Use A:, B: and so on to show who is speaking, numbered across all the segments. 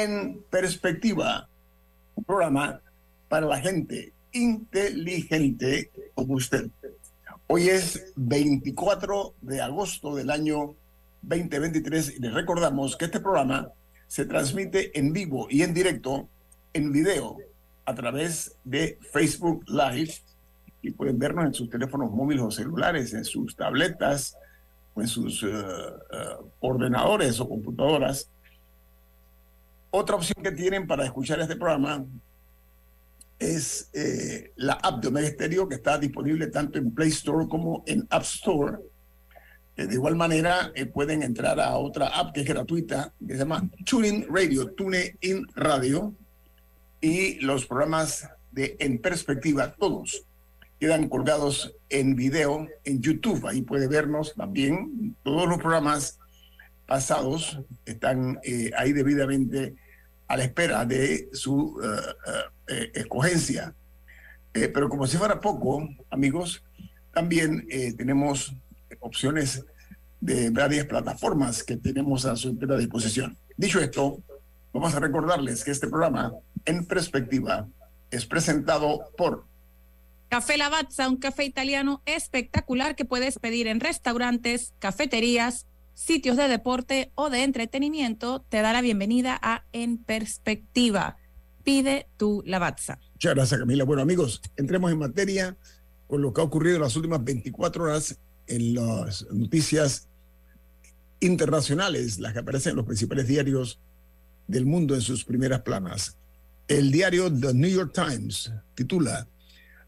A: En Perspectiva, un programa para la gente inteligente como usted. Hoy es 24 de agosto del año 2023 y les recordamos que este programa se transmite en vivo y en directo en video a través de Facebook Live y pueden vernos en sus teléfonos móviles o celulares, en sus tabletas o en sus uh, uh, ordenadores o computadoras. Otra opción que tienen para escuchar este programa es eh, la app de Omega Stereo que está disponible tanto en Play Store como en App Store. Eh, de igual manera, eh, pueden entrar a otra app que es gratuita, que se llama TuneIn Radio, TuneIn Radio, y los programas de En Perspectiva, todos, quedan colgados en video en YouTube. Ahí puede vernos también. Todos los programas pasados están ahí debidamente a la espera de su eh, escogencia. Eh, pero como si fuera poco, amigos, también eh, tenemos opciones de varias plataformas que tenemos a su entera disposición. Dicho esto, vamos a recordarles que este programa, en perspectiva, es presentado por
B: Café Lavazza, un café italiano espectacular que puedes pedir en restaurantes, cafeterías, sitios de deporte o de entretenimiento. Te da la bienvenida a En Perspectiva pide tu Lavazza.
A: Muchas gracias, Camila. Bueno, amigos, entremos en materia con lo que ha ocurrido en las últimas 24 horas en las noticias internacionales, las que aparecen en los principales diarios del mundo en sus primeras planas. El diario The New York Times titula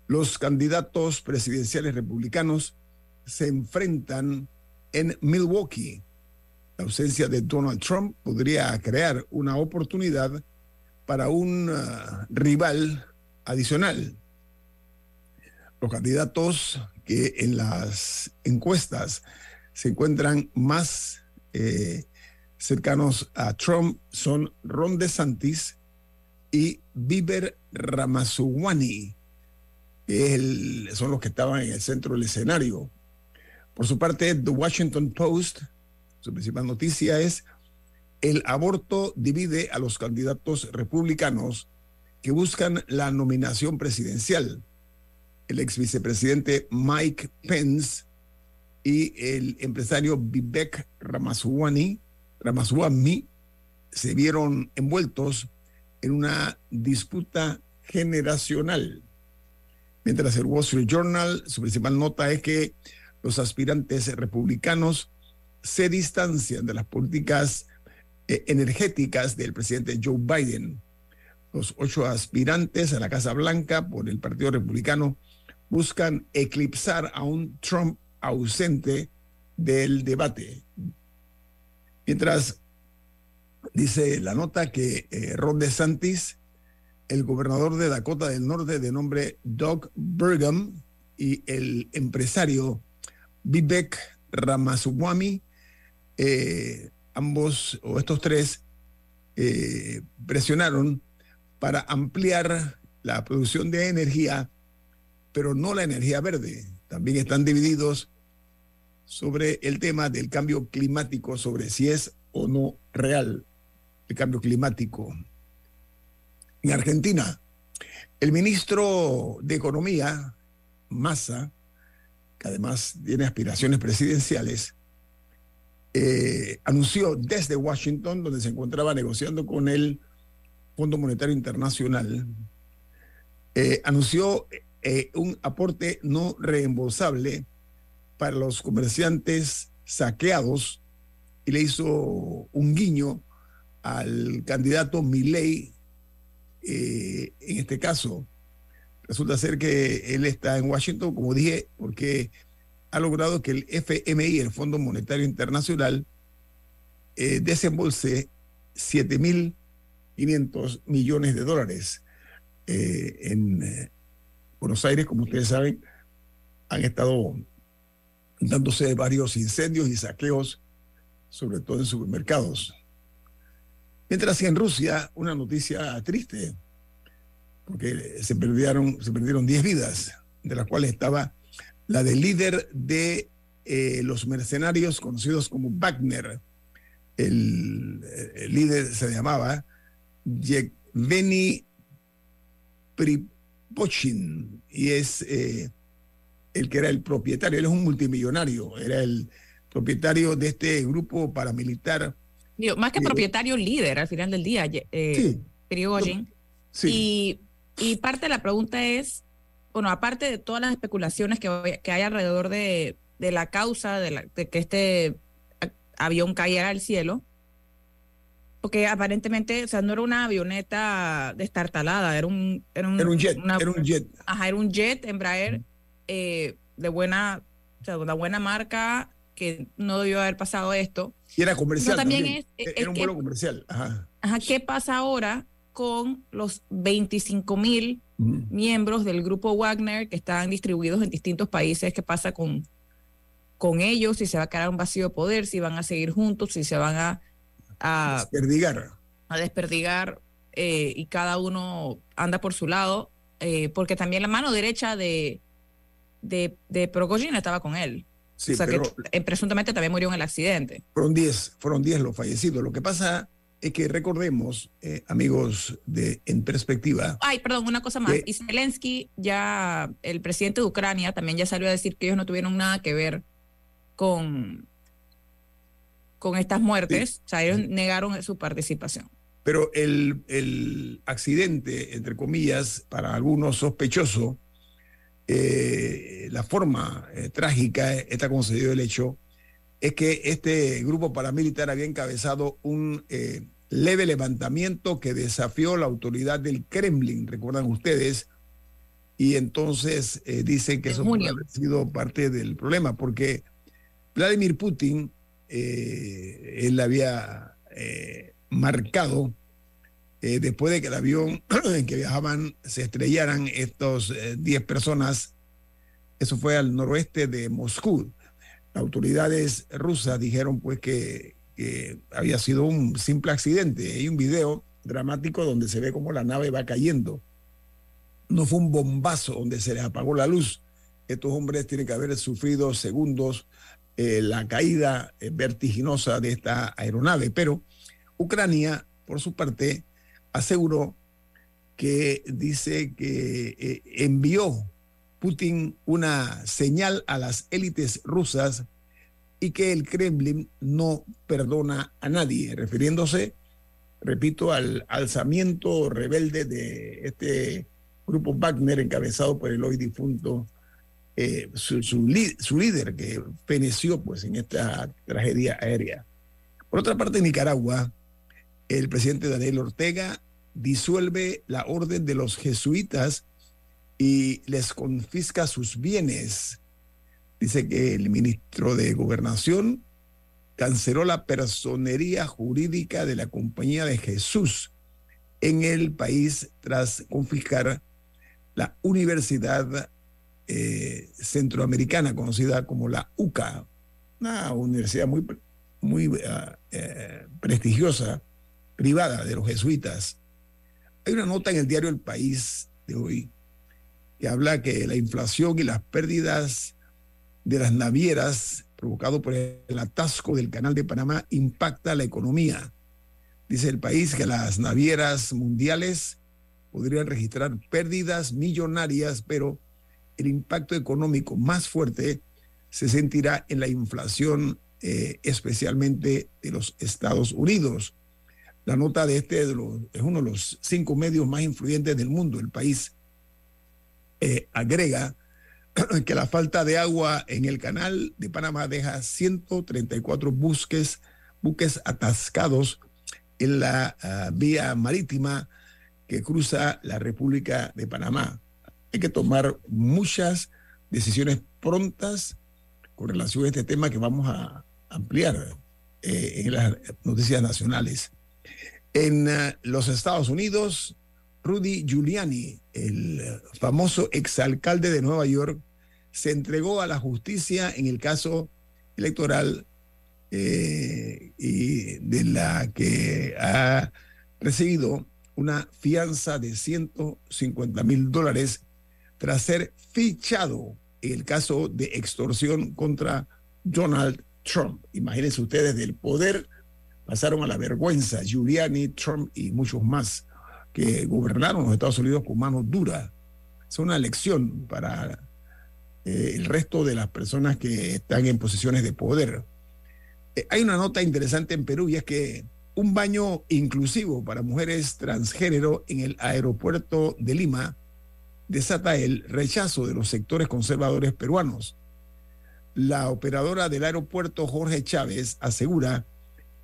A: Los candidatos presidenciales republicanos se enfrentan en Milwaukee. La ausencia de Donald Trump podría crear una oportunidad para un uh, rival adicional. Los candidatos que en las encuestas se encuentran más eh, cercanos a Trump son Ron DeSantis y Bieber Ramaswamy, que son los que estaban en el centro del escenario. Por su parte, The Washington Post, su principal noticia es el aborto divide a los candidatos republicanos que buscan la nominación presidencial. El ex vicepresidente Mike Pence y el empresario Vivek Ramaswamy, Ramaswamy se vieron envueltos en una disputa generacional. Mientras el Wall Street Journal, su principal nota es que los aspirantes republicanos se distancian de las políticas eh, energéticas del presidente Joe Biden. Los ocho aspirantes a la Casa Blanca por el Partido Republicano buscan eclipsar a un Trump ausente del debate. Mientras dice la nota que eh, Ron DeSantis, el gobernador de Dakota del Norte de nombre Doug Burgum y el empresario Vivek Ramaswamy eh, ambos o estos tres eh, presionaron para ampliar la producción de energía, pero no la energía verde. También están divididos sobre el tema del cambio climático, sobre si es o no real el cambio climático. En Argentina, el ministro de Economía, Massa, que además tiene aspiraciones presidenciales, eh, anunció desde Washington, donde se encontraba negociando con el Fondo Monetario Internacional, eh, anunció eh, un aporte no reembolsable para los comerciantes saqueados y le hizo un guiño al candidato Milley. en este caso, resulta ser que él está en Washington, como dije, porque ha logrado que el FMI, el Fondo Monetario Internacional, eh, desembolse 7.500 millones de dólares eh, en eh, Buenos Aires, como ustedes saben, han estado dándose varios incendios y saqueos, sobre todo en supermercados. Mientras que en Rusia, una noticia triste, porque se perdieron, se perdieron 10 vidas, de las cuales estaba la del líder de eh, los mercenarios conocidos como Wagner. El, el líder se llamaba Yevgeny Pripochin y es eh, el que era el propietario, él es un multimillonario, era el propietario de este grupo paramilitar.
B: Digo, más que propietario, líder al final del día, eh,
A: sí. Sí.
B: Y, y parte de la pregunta es, bueno, aparte de todas las especulaciones que, que hay alrededor de, de la causa de, la, de, que este avión cayera al cielo, porque aparentemente, o sea, no era una avioneta destartalada, era un...
A: Era un, era un jet,
B: una,
A: era un jet.
B: Ajá, era un jet Embraer eh, de buena, o sea, una buena marca que no debió haber pasado esto.
A: Y era comercial.
B: No, también,
A: también.
B: Es,
A: era un vuelo comercial. Ajá.
B: Ajá, ¿qué pasa ahora con los 25 mil miembros del grupo Wagner que están distribuidos en distintos países? ¿Qué pasa con, con ellos? Si se va a quedar un vacío de poder, si van a seguir juntos, si se van a... a
A: desperdigar.
B: A desperdigar eh, y cada uno anda por su lado, eh, porque también la mano derecha de, de, de Progogine estaba con él.
A: Sí,
B: o sea
A: pero,
B: que eh, presuntamente también murió en el accidente.
A: Fueron 10, fueron 10 los fallecidos. Lo que pasa es que recordemos, eh, amigos de En Perspectiva.
B: Ay, perdón, una cosa más. Que, y Zelensky, ya el presidente de Ucrania, también ya salió a decir que ellos no tuvieron nada que ver con, con estas muertes.
A: Sí.
B: O sea, ellos negaron su participación.
A: Pero el, el accidente, entre comillas, para algunos sospechoso, eh, la forma eh, trágica, está concedido el hecho, es que este grupo paramilitar había encabezado un eh, leve levantamiento que desafió la autoridad del Kremlin, recuerdan ustedes, y entonces eh, dicen que eso
B: junio.
A: puede haber sido parte del problema, porque Vladimir Putin, eh, él había eh, marcado, después de que el avión en que viajaban se estrellaran estos 10 personas, eso fue al noroeste de Moscú, autoridades rusas dijeron pues que, había sido un simple accidente. Hay un video dramático donde se ve como la nave va cayendo. No fue un bombazo donde se les apagó la luz. Estos hombres tienen que haber sufrido segundos eh, la caída eh, vertiginosa de esta aeronave. Pero Ucrania, por su parte, aseguró que dice que eh, envió Putin una señal a las élites rusas y que el Kremlin no perdona a nadie, refiriéndose, repito, al alzamiento rebelde de este grupo Wagner encabezado por el hoy difunto, eh, su, su, líder que feneció pues, en esta tragedia aérea. Por otra parte, en Nicaragua, el presidente Daniel Ortega disuelve la orden de los jesuitas y les confisca sus bienes. Dice que el ministro de Gobernación canceló la personería jurídica de la Compañía de Jesús en el país tras confiscar la Universidad eh, Centroamericana, conocida como la UCA, una universidad muy, muy uh, prestigiosa, privada de los jesuitas. Hay una nota en el diario El País de hoy que habla que la inflación y las pérdidas de las navieras provocado por el atasco del canal de Panamá impacta la economía. Dice el país que las navieras mundiales podrían registrar pérdidas millonarias, pero el impacto económico más fuerte se sentirá en la inflación, eh, especialmente de los Estados Unidos. La nota de este es uno de los cinco medios más influyentes del mundo. El país eh, agrega que la falta de agua en el canal de Panamá deja 134 buques, atascados en la ah, vía marítima que cruza la República de Panamá. Hay que tomar muchas decisiones prontas con relación a este tema que vamos a ampliar eh, en las noticias nacionales. En ah, los Estados Unidos, Rudy Giuliani, el famoso exalcalde de Nueva York, se entregó a la justicia en el caso electoral eh, y de la que ha recibido una fianza de 150 mil dólares tras ser fichado en el caso de extorsión contra Donald Trump. Imagínense ustedes del poder pasaron a la vergüenza Giuliani, Trump y muchos más que gobernaron los Estados Unidos con manos duras. Es una lección para eh, el resto de las personas que están en posiciones de poder. Eh, hay una nota interesante en Perú y es que un baño inclusivo para mujeres transgénero en el aeropuerto de Lima desata el rechazo de los sectores conservadores peruanos. La operadora del aeropuerto Jorge Chávez asegura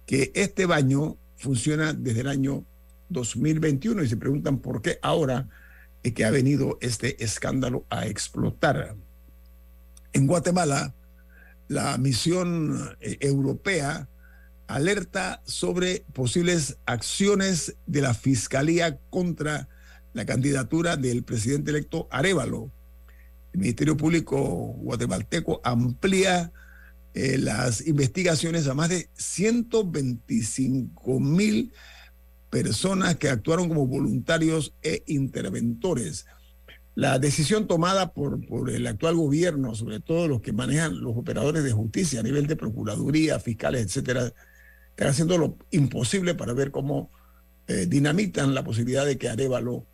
A: que este baño funciona desde el año 2021 y se preguntan por qué ahora es que ha venido este escándalo a explotar. En Guatemala, la misión eh, europea alerta sobre posibles acciones de la Fiscalía contra la candidatura del presidente electo Arevalo. El Ministerio Público guatemalteco amplía eh, las investigaciones a más de 125 mil personas que actuaron como voluntarios e interventores. La decisión tomada por, por el actual gobierno, sobre todo los que manejan los operadores de justicia a nivel de procuraduría, fiscales, etcétera, están haciendo lo imposible para ver cómo eh, dinamitan la posibilidad de que Arevalo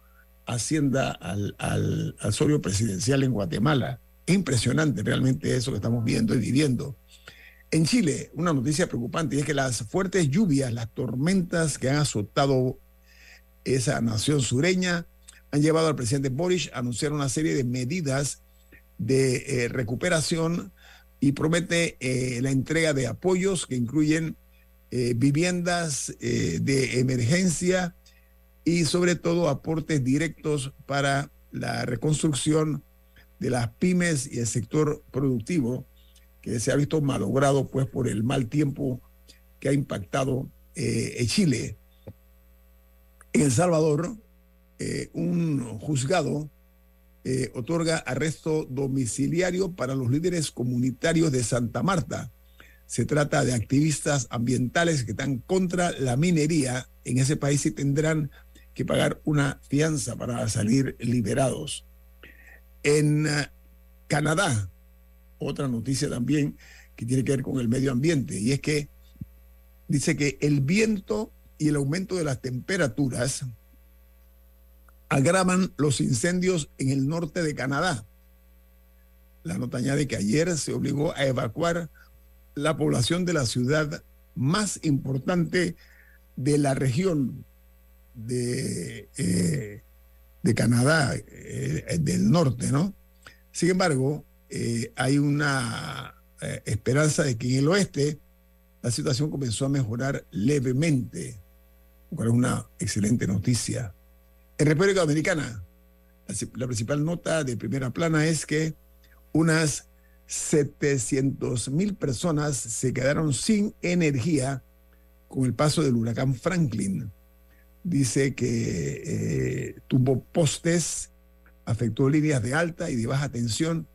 A: ascienda al, al, al presidencial en Guatemala. Es impresionante realmente eso que estamos viendo y viviendo. En Chile, una noticia preocupante es que las fuertes lluvias, las tormentas que han azotado esa nación sureña, han llevado al presidente Boris a anunciar una serie de medidas de eh, recuperación y promete eh, la entrega de apoyos que incluyen eh, viviendas de emergencia y sobre todo aportes directos para la reconstrucción de las pymes y el sector productivo que se ha visto malogrado pues por el mal tiempo que ha impactado en Chile. En El Salvador, eh, un juzgado eh, otorga arresto domiciliario para los líderes comunitarios de Santa Marta. Se trata de activistas ambientales que están contra la minería en ese país y tendrán que pagar una fianza para salir liberados. En Canadá, otra noticia también que tiene que ver con el medio ambiente, y es que dice que el viento y el aumento de las temperaturas agravan los incendios en el norte de Canadá. La nota añade que ayer se obligó a evacuar la población de la ciudad más importante de la región de, eh, de Canadá, eh, del norte, ¿no? Sin embargo, eh, hay una esperanza de que en el oeste la situación comenzó a mejorar levemente, lo es una excelente noticia. En República Dominicana, la principal nota de primera plana es que unas 700 mil personas se quedaron sin energía con el paso del huracán Franklin. Dice que eh, tuvo postes, afectó líneas de alta y de baja tensión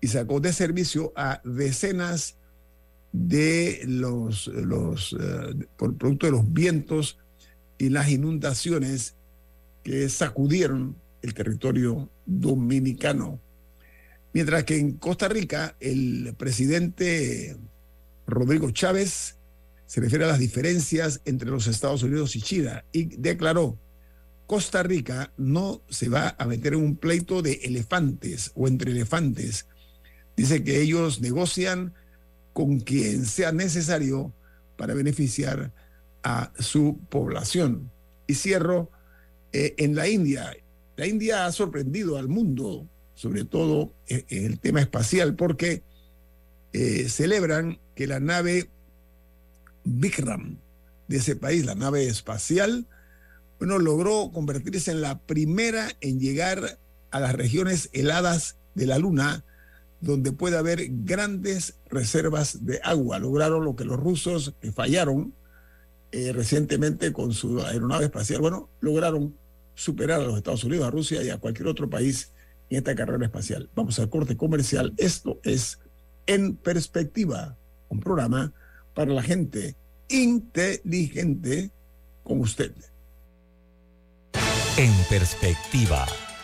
A: y sacó de servicio a decenas de los, los eh, por producto de los vientos y las inundaciones que sacudieron el territorio dominicano. Mientras que en Costa Rica el presidente Rodrigo Chávez se refiere a las diferencias entre los Estados Unidos y China y declaró, Costa Rica no se va a meter en un pleito de elefantes o entre elefantes. Dice que ellos negocian con quien sea necesario para beneficiar a su población. Y cierro eh, en la India. La India ha sorprendido al mundo, sobre todo en, en el tema espacial, porque eh, celebran que la nave Vikram de ese país, la nave espacial, bueno, logró convertirse en la primera en llegar a las regiones heladas de la Luna, donde puede haber grandes reservas de agua. Lograron lo que los rusos fallaron eh, recientemente con su aeronave espacial, bueno, lograron superar a los Estados Unidos, a Rusia y a cualquier otro país en esta carrera espacial. Vamos al corte comercial. Esto es En Perspectiva, un programa para la gente inteligente como usted.
C: En perspectiva,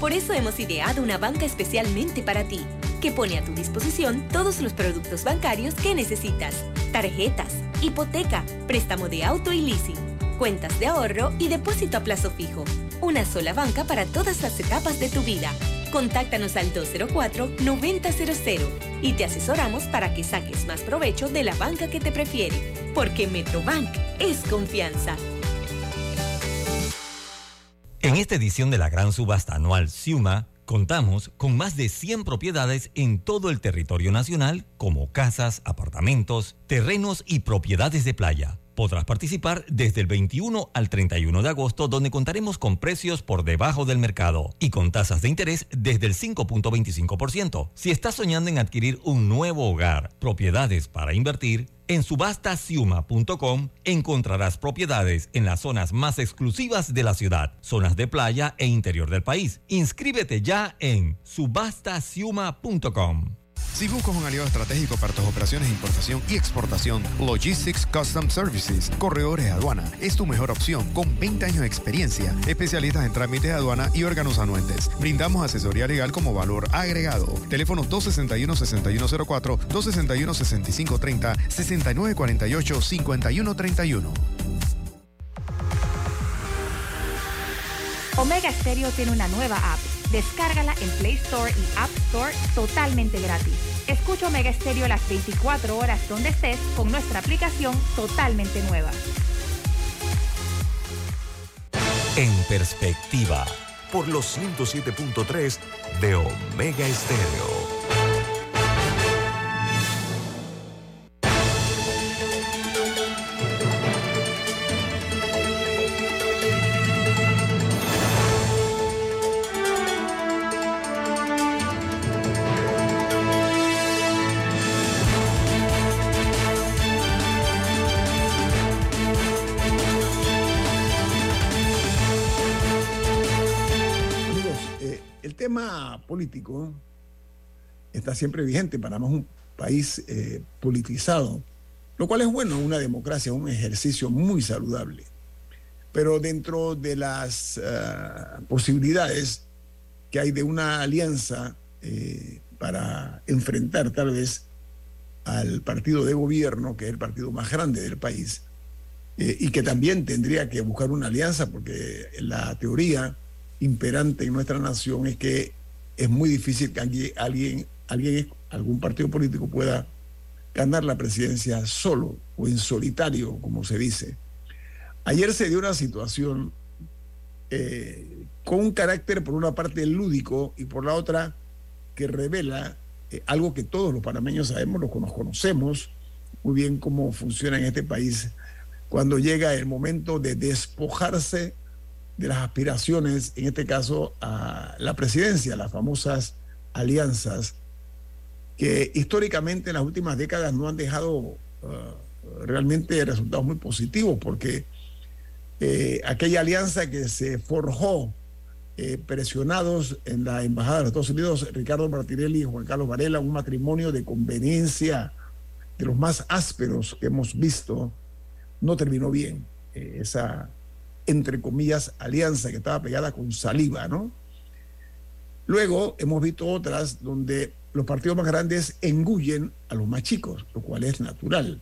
D: Por eso hemos ideado una banca especialmente para ti, que pone a tu disposición todos los productos bancarios que necesitas. Tarjetas, hipoteca, préstamo de auto y leasing, cuentas de ahorro y depósito a plazo fijo. Una sola banca para todas las etapas de tu vida. Contáctanos al 204-9000 y te asesoramos para que saques más provecho de la banca que te prefiere. Porque Metrobank es confianza.
C: En esta edición de la gran subasta anual Ciuma, contamos con más de 100 propiedades en todo el territorio nacional, como casas, apartamentos, terrenos y propiedades de playa. Podrás participar desde el 21 al 31 de agosto, donde contaremos con precios por debajo del mercado y con tasas de interés desde el 5.25%. Si estás soñando en adquirir un nuevo hogar, propiedades para invertir, en subastasiuma.com encontrarás propiedades en las zonas más exclusivas de la ciudad, zonas de playa e interior del país. Inscríbete ya en subastasiuma.com.
E: Si buscas un aliado estratégico para tus operaciones de importación y exportación, Logistics Custom Services, Corredores de Aduana, es tu mejor opción con 20 años de experiencia, especialistas en trámites de aduana y órganos anuentes. Brindamos asesoría legal como valor agregado. Teléfonos 261-6104, 261-6530, 6948-5131.
F: Omega Stereo tiene una nueva app. Descárgala en Play Store y App Store totalmente gratis. Escucha Omega Stereo las 24 horas donde estés con nuestra aplicación totalmente nueva.
C: En perspectiva,
G: por los 107.3 de Omega Estéreo.
A: Político está siempre vigente. Panamá es un país eh, politizado, lo cual es bueno, una democracia, un ejercicio muy saludable. Pero dentro de las ah, posibilidades que hay de una alianza eh, para enfrentar tal vez al partido de gobierno, que es el partido más grande del país, eh, y que también tendría que buscar una alianza, porque la teoría imperante en nuestra nación es que es muy difícil que alguien, alguien, algún partido político pueda ganar la presidencia solo o en solitario, como se dice. Ayer se dio una situación eh, con un carácter, por una parte, lúdico y por la otra, que revela eh, algo que todos los panameños sabemos, lo que nos conocemos, muy bien cómo funciona en este país cuando llega el momento de despojarse de las aspiraciones, en este caso a la presidencia, las famosas alianzas, que históricamente en las últimas décadas no han dejado uh, realmente resultados muy positivos, porque eh, aquella alianza que se forjó eh, presionados en la Embajada de los Estados Unidos, Ricardo Martinelli y Juan Carlos Varela, un matrimonio de conveniencia de los más ásperos que hemos visto, no terminó bien. Eh, esa, entre comillas, alianza que estaba pegada con saliva, ¿no? Luego hemos visto otras donde los partidos más grandes engullen a los más chicos, lo cual es natural.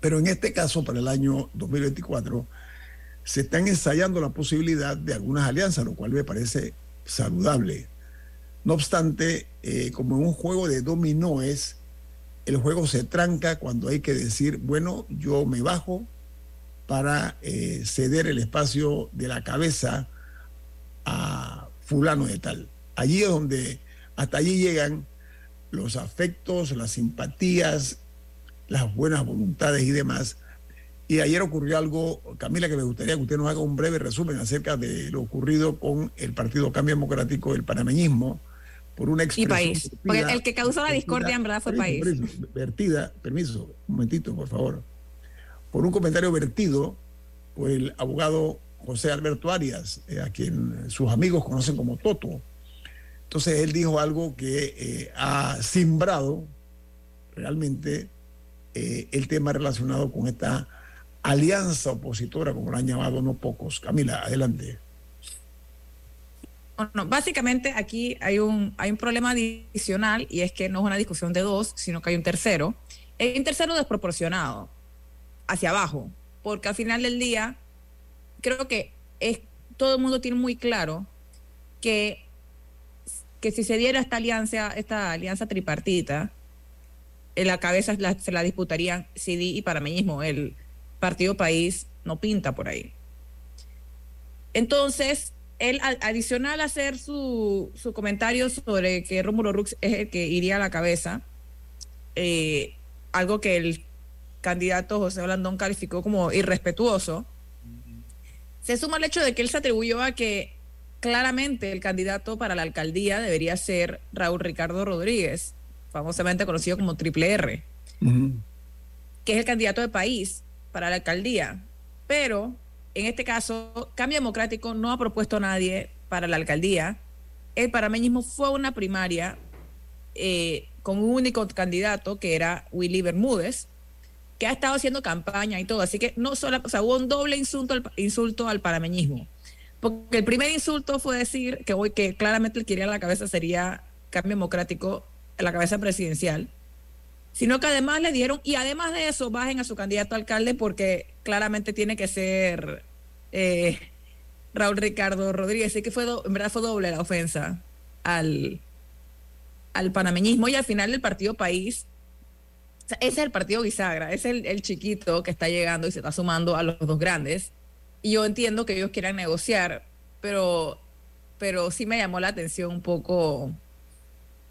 A: Pero en este caso, para el año 2024, se están ensayando la posibilidad de algunas alianzas, lo cual me parece saludable. No obstante, eh, como en un juego de dominóes, el juego se tranca cuando hay que decir, bueno, yo me bajo para eh, ceder el espacio de la cabeza a fulano de tal. Allí es donde hasta allí llegan los afectos, las simpatías, las buenas voluntades y demás. Y ayer ocurrió algo, Camila, que me gustaría que usted nos haga un breve resumen acerca de lo ocurrido con el Partido Cambio Democrático del Panameñismo por una expresión.
B: Y país. Porque el que causó la discordia en verdad fue país.
A: vertida, permiso, un momentito, por favor. Por un comentario vertido por el abogado José Alberto Arias, eh, a quien sus amigos conocen como Toto. Entonces él dijo algo que eh, ha simbrado realmente eh, el tema relacionado con esta alianza opositora, como lo han llamado no pocos. Camila, adelante.
B: Bueno, básicamente aquí hay un, hay un problema adicional y es que no es una discusión de dos, sino que hay un tercero. Hay un tercero desproporcionado, hacia abajo, porque al final del día creo que es, todo el mundo tiene muy claro que, que si se diera esta alianza, esta alianza tripartita, en la cabeza se la disputarían CD y mismo el Partido País no pinta por ahí. Entonces, él adicional a hacer su, su comentario sobre que Rómulo Rux es el que iría a la cabeza, eh, algo que el candidato José Blandón calificó como irrespetuoso, se suma el hecho de que él se atribuyó a que claramente el candidato para la alcaldía debería ser Raúl Ricardo Rodríguez, famosamente conocido como Triple R, que es el candidato de país para la alcaldía. Pero en este caso, Cambio Democrático no ha propuesto a nadie para la alcaldía. El parameñismo fue una primaria eh, con un único candidato que era Willy Bermúdez, que ha estado haciendo campaña y todo. Así que no solo, o sea, hubo un doble insulto al, insulto al parameñismo. Porque el primer insulto fue decir que hoy que claramente el que iría a la cabeza sería Cambio Democrático, la cabeza presidencial sino que además le dieron, y además de eso, bajen a su candidato a alcalde porque claramente tiene que ser eh, Raúl Ricardo Rodríguez. Así que fue en verdad fue doble la ofensa al, al panameñismo y al final el partido país. Ese es el partido bisagra, es el, el chiquito que está llegando y se está sumando a los dos grandes. Y yo entiendo que ellos quieran negociar, pero, pero sí me llamó la atención un poco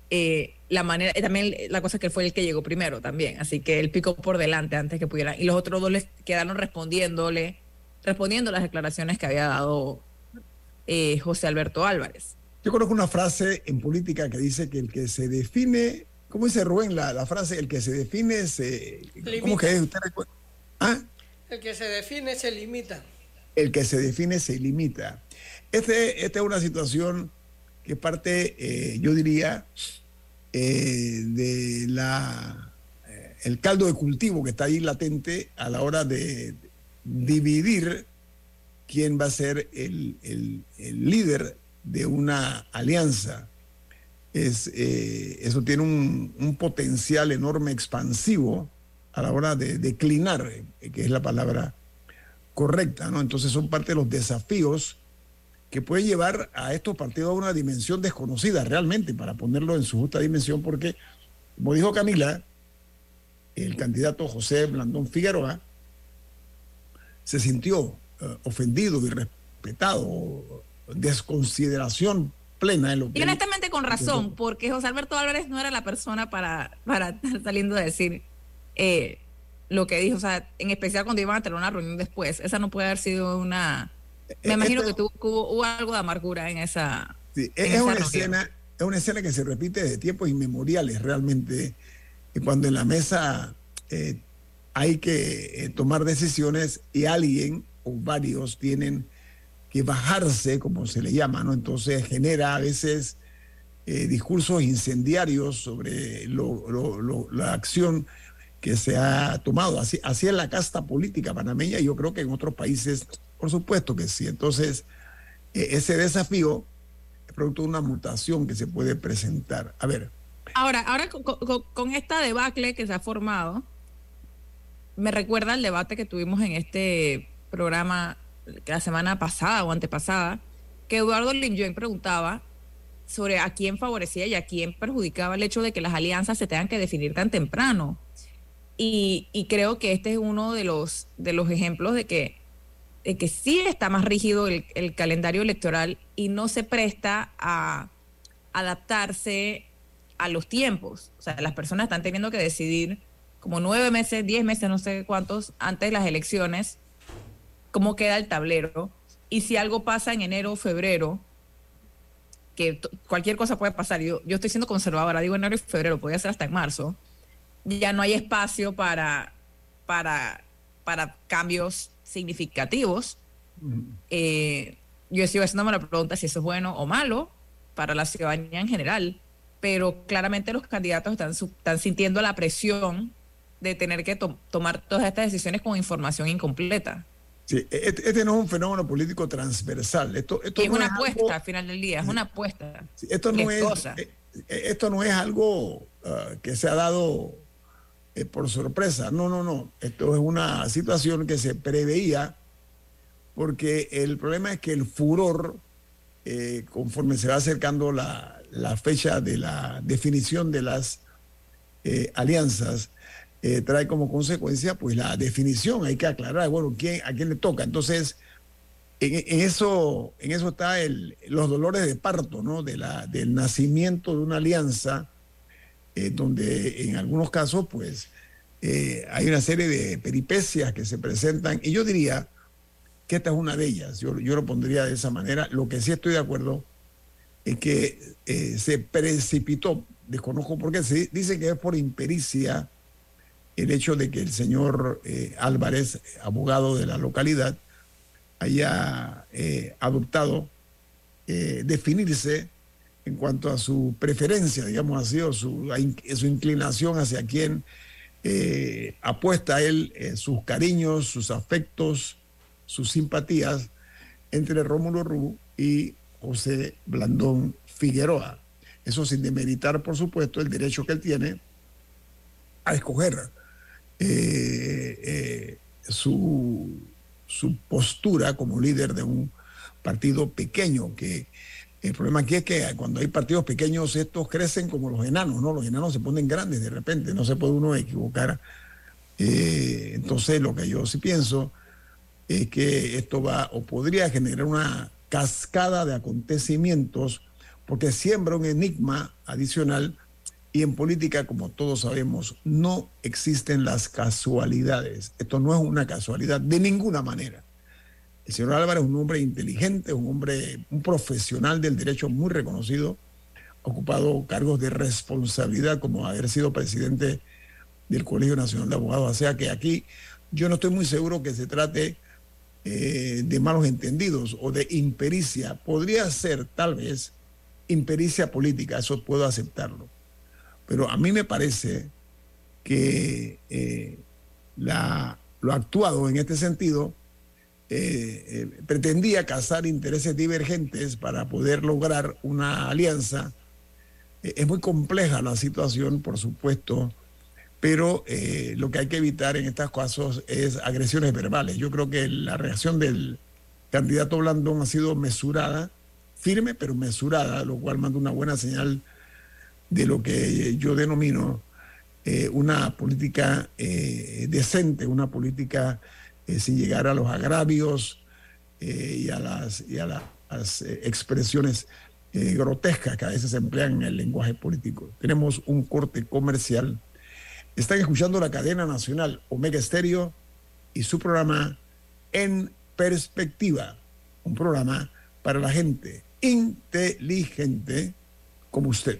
B: eh, la manera, también la cosa que fue el que llegó primero también, así que él picó por delante antes que pudiera, y los otros dos les quedaron respondiéndole, respondiendo las declaraciones que había dado eh, José Alberto Álvarez.
A: Yo conozco una frase en política que dice que el que se define, ¿cómo dice Rubén la, la frase? El que se define se... ¿Cómo que es? ¿Usted
H: ¿Ah? El que se define se limita.
A: El que se define se limita. Este, esta es una situación que parte, eh, yo diría, eh, de la eh, el caldo de cultivo que está ahí latente a la hora de dividir quién va a ser el, líder de una alianza. Es, eh, eso tiene un, un, potencial enorme expansivo a la hora de declinar, que es la palabra correcta, ¿no? Entonces son parte de los desafíos que puede llevar a estos partidos a una dimensión desconocida realmente, para ponerlo en su justa dimensión, porque, como dijo Camila, el candidato José Blandón Figueroa se sintió eh, ofendido y respetado, desconsideración plena en lo que...
B: Y honestamente con razón, porque José Alberto Álvarez no era la persona para, para estar saliendo a decir eh, lo que dijo, o sea, en especial cuando iban a tener una reunión después. Esa no puede haber sido una... Me
A: Eh,
B: imagino
A: esto-
B: que tuvo, hubo, hubo algo de amargura en esa...
A: Sí,
B: en
A: es,
B: esa
A: una
B: reunión.
A: escena, es una escena que se repite de tiempos inmemoriales realmente. Y cuando en la mesa eh, hay que eh, tomar decisiones y alguien o varios tienen que bajarse, como se le llama, ¿no? Entonces genera a veces eh, discursos incendiarios sobre lo- la acción que se ha tomado. Así, así es la casta política panameña y yo creo que en otros países, por supuesto que sí. Entonces, eh, ese desafío es producto de una mutación que se puede presentar. A ver,
B: Ahora, ahora con, con- con esta debacle que se ha formado, me recuerda al debate que tuvimos en este programa la semana pasada o antepasada, que Eduardo Limjoen preguntaba sobre a quién favorecía y a quién perjudicaba el hecho de que las alianzas se tengan que definir tan temprano. Y, y creo que este es uno de los, de los ejemplos de que, de que sí está más rígido el, el calendario electoral y no se presta a adaptarse a los tiempos. O sea, las personas están teniendo que decidir como nueve meses, diez meses, no sé cuántos, antes de las elecciones, cómo queda el tablero. Y si algo pasa en enero o febrero, que cualquier cosa puede pasar, yo, yo estoy siendo conservadora, digo enero y febrero, podría ser hasta en marzo, ya no hay espacio para, para, para cambios significativos. Eh, yo sigo haciéndome la pregunta si eso es bueno o malo para la ciudadanía en general, pero claramente los candidatos están, están sintiendo la presión de tener que to- tomar todas estas decisiones con información incompleta.
A: Sí, este, este no es un fenómeno político transversal. Esto,
B: es
A: no
B: una
A: es algo-
B: apuesta al final del día, es una apuesta.
A: Sí, esto no es, eh, esto no es algo ah, que se ha dado eh, por sorpresa. No, no, no. Esto es una situación que se preveía porque el problema es que el furor, eh, conforme se va acercando la, la fecha de la definición de las eh, alianzas, eh, trae como consecuencia pues la definición. Hay que aclarar, bueno, quién, a quién le toca. Entonces, en, eso, en eso está el, los dolores de parto, ¿no? De la, del nacimiento de una alianza, eh, donde en algunos casos, pues, eh, hay una serie de peripecias que se presentan. Y yo diría que esta es una de ellas. Yo, yo lo pondría de esa manera. Lo que sí estoy de acuerdo es que se precipitó, desconozco por qué, se dice que es por impericia el hecho de que el señor eh, Álvarez, abogado de la localidad, haya eh, adoptado eh, definirse en cuanto a su preferencia, digamos así, o su, su inclinación hacia quien apuesta a él sus cariños, sus afectos, sus simpatías entre Rómulo Rú y José Blandón Figueroa. Eso sin demeritar, por supuesto, el derecho que él tiene a escoger eh, eh, su, su postura como líder de un partido pequeño, que el problema aquí es que cuando hay partidos pequeños estos crecen como los enanos, ¿no? Los enanos se ponen grandes de repente, no se puede uno equivocar. Eh, entonces lo que yo sí pienso es que esto va o podría generar una cascada de acontecimientos porque siembra un enigma adicional y en política, como todos sabemos, no existen las casualidades. Esto no es una casualidad de ninguna manera. El señor Álvarez es un hombre inteligente, un hombre, un profesional del derecho muy reconocido, ocupado cargos de responsabilidad como haber sido presidente del Colegio Nacional de Abogados. O sea que aquí yo no estoy muy seguro que se trate eh, de malos entendidos o de impericia. Podría ser tal vez impericia política, eso puedo aceptarlo. Pero a mí me parece que eh, lo actuado en este sentido eh, eh, pretendía cazar intereses divergentes para poder lograr una alianza. Es muy compleja la situación, por supuesto, pero lo que hay que evitar en estos casos es agresiones verbales. Yo creo que la reacción del candidato Blandón ha sido mesurada, firme pero mesurada, lo cual manda una buena señal de lo que yo denomino eh, una política eh, decente, una política eh, sin llegar a los agravios eh, y a las, y a la- las eh, expresiones eh, grotescas que a veces se emplean en el lenguaje político. Tenemos un corte comercial Están escuchando la cadena nacional Omega Estéreo y su programa En Perspectiva, un programa para la gente inteligente como usted.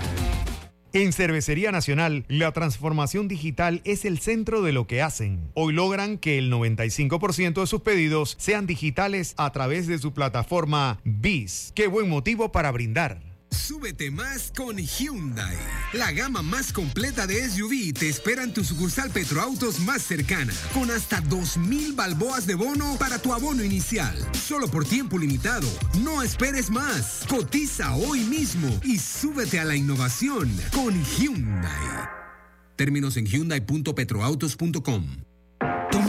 I: En Cervecería Nacional, la transformación digital es el centro de lo que hacen. Hoy logran que el 95% de sus pedidos sean digitales a través de su plataforma BIS. Qué buen motivo para brindar.
J: Súbete más con Hyundai. La gama más completa de SUV te espera en tu sucursal Petroautos más cercana, con hasta 2.000 balboas de bono para tu abono inicial. Solo por tiempo limitado. No esperes más. Cotiza hoy mismo y súbete a la innovación con Hyundai. Términos en hyundai.petroautos.com.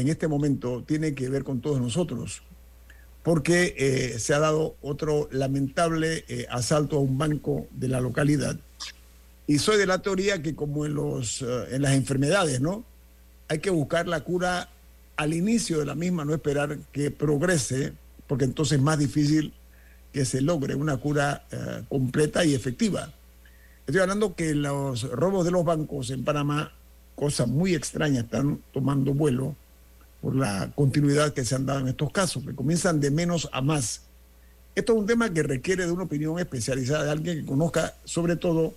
A: En este momento tiene que ver con todos nosotros, porque eh, se ha dado otro lamentable eh, asalto a un banco de la localidad. Y soy de la teoría que como en, los, eh, en las enfermedades, ¿no? Hay que buscar la cura al inicio de la misma, no esperar que progrese, porque entonces es más difícil que se logre una cura eh, completa y efectiva. Estoy hablando que los robos de los bancos en Panamá, cosa muy extraña, están tomando vuelo por la continuidad que se han dado en estos casos, que comienzan de menos a más. Esto es un tema que requiere de una opinión especializada de alguien que conozca sobre todo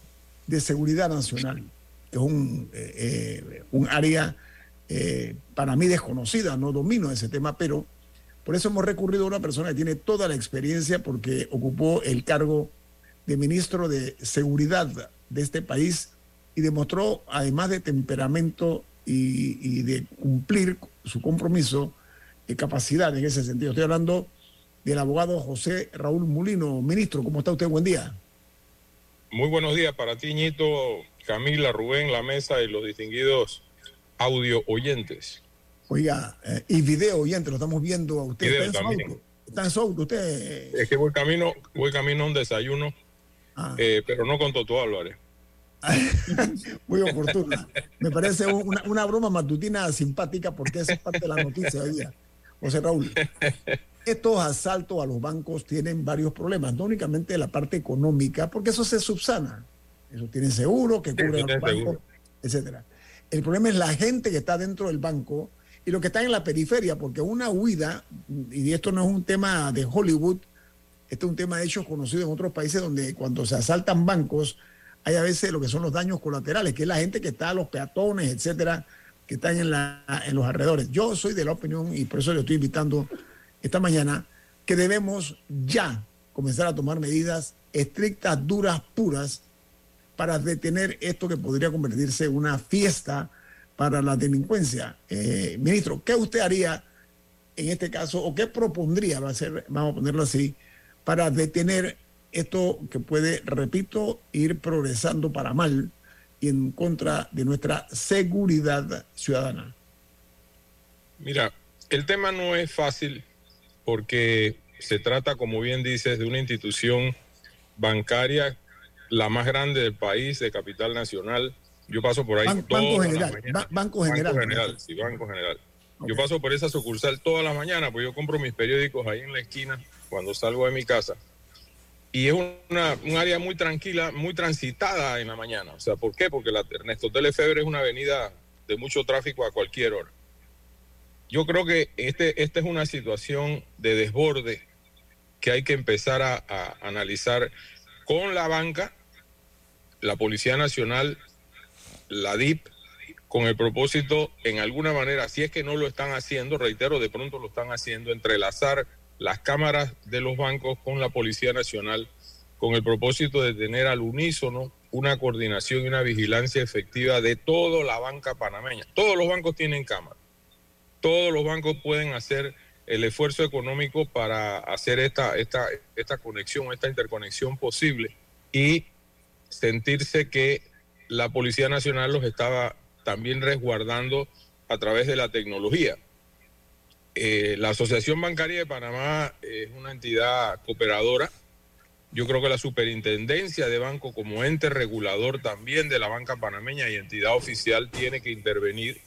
A: de seguridad nacional, que es un, eh, eh, un área eh, para mí desconocida, no domino ese tema, pero por eso hemos recurrido a una persona que tiene toda la experiencia porque ocupó el cargo de ministro de Seguridad de este país y demostró, además de temperamento y, y de cumplir su compromiso, de capacidad en ese sentido. Estoy hablando del abogado José Raúl Mulino. Ministro, ¿cómo está usted? Buen día.
K: Muy buenos días para ti, Ñito, Camila, Rubén, la mesa y los distinguidos audio oyentes.
A: Oiga, eh, y video oyente, lo estamos viendo a usted.
K: Video
A: ¿Está en, su
K: también.
A: auto? ¿Está en su auto usted?
K: Es que voy camino, voy camino a un desayuno,
A: Ah.
K: eh, pero no con Toto Álvarez.
A: Muy oportuna. Me parece una, una broma matutina simpática porque es parte de la noticia hoy día. José Raúl, estos asaltos a los bancos tienen varios problemas, no únicamente la parte económica, porque eso se subsana. Eso tienen seguro, que cubre
K: tienen
A: los bancos, etcétera. El problema es la gente que está dentro del banco y lo que está en la periferia, porque una huida, y esto no es un tema de Hollywood, este es un tema de hechos conocido en otros países donde cuando se asaltan bancos hay a veces lo que son los daños colaterales, que es la gente que está, los peatones, etcétera, que están en, los alrededores. Yo soy de la opinión, y por eso le estoy invitando esta mañana, que debemos ya comenzar a tomar medidas estrictas, duras, puras, para detener esto que podría convertirse en una fiesta para la delincuencia. Eh, ministro, ¿qué usted haría en este caso o qué propondría, va a ser, vamos a ponerlo así, para detener esto que puede, repito, ir progresando para mal y en contra de nuestra seguridad ciudadana?
K: Mira, el tema no es fácil porque se trata, como bien dices, de una institución bancaria la más grande del país, de capital nacional. Yo paso por ahí.
A: Ban-
K: todas
A: banco
K: las
A: General,
K: mañanas.
A: ba- Banco General.
K: Banco General, sí, Banco General. Yo paso por esa sucursal todas las mañanas, pues yo compro mis periódicos ahí en la esquina cuando salgo de mi casa. Y es una, un área muy tranquila, muy transitada en la mañana. O sea, ¿por qué? Porque la Ernesto Telefebre es una avenida de mucho tráfico a cualquier hora. Yo creo que este, esta es una situación de desborde que hay que empezar a, a analizar con la banca, la Policía Nacional, la DIP, con el propósito, en alguna manera, si es que no lo están haciendo, reitero, de pronto lo están haciendo, entrelazar las cámaras de los bancos con la Policía Nacional, con el propósito de tener al unísono una coordinación y una vigilancia efectiva de toda la banca panameña. Todos los bancos tienen cámaras. Todos los bancos pueden hacer el esfuerzo económico para hacer esta, esta, esta conexión, esta interconexión posible y sentirse que la Policía Nacional los estaba también resguardando a través de la tecnología. Eh, la Asociación Bancaria de Panamá es una entidad cooperadora. Yo creo que la superintendencia de banco como ente regulador también de la banca panameña y entidad oficial tiene que intervenir.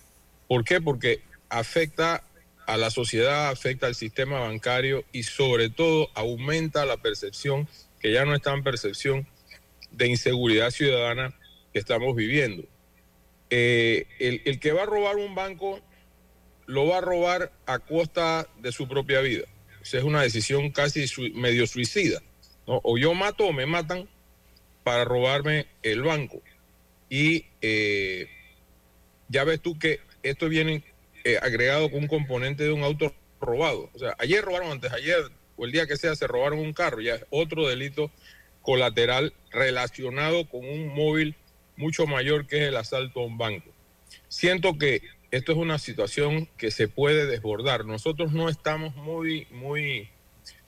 K: ¿Por qué? Porque afecta a la sociedad, afecta al sistema bancario y sobre todo aumenta la percepción, que ya no está en percepción, de inseguridad ciudadana que estamos viviendo. Eh, el, el que va a robar un banco lo va a robar a costa de su propia vida. O sea, es una decisión casi medio suicida. O yo mato o me matan para robarme el banco. Y eh, ya ves tú que esto viene eh, agregado con un componente de un auto robado. O sea, ayer robaron, antes ayer o el día que sea, se robaron un carro. Ya es otro delito colateral relacionado con un móvil mucho mayor que es el asalto a un banco. Siento que esto es una situación que se puede desbordar. Nosotros no estamos muy, muy,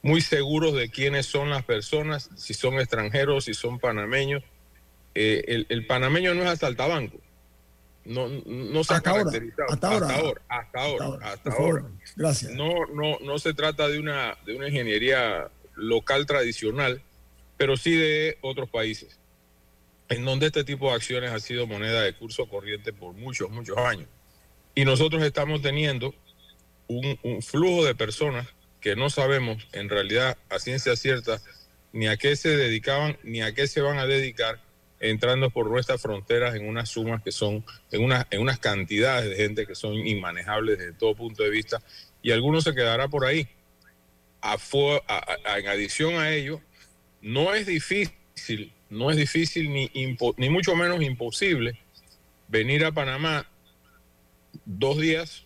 K: muy seguros de quiénes son las personas, si son extranjeros, si son panameños. Eh, el, el panameño no es asaltabanco. No, no se ha
A: Hasta ahora,
K: caracterizado.
A: hasta ahora.
K: hasta ahora, hasta ahora, hasta
A: Por favor,
K: ahora.
A: gracias.
K: No, no, no se trata de una, de una ingeniería local tradicional, pero sí de otros países, en donde este tipo de acciones ha sido moneda de curso corriente por muchos, muchos años. Y nosotros estamos teniendo un, flujo de personas que no sabemos en realidad a ciencia cierta ni a qué se dedicaban ni a qué se van a dedicar entrando por nuestras fronteras en unas sumas que son, en, una, en unas cantidades de gente que son inmanejables desde todo punto de vista y algunos se quedará por ahí. A- en adición a ello, no es difícil, no es difícil ni, ni mucho menos imposible venir a Panamá dos días,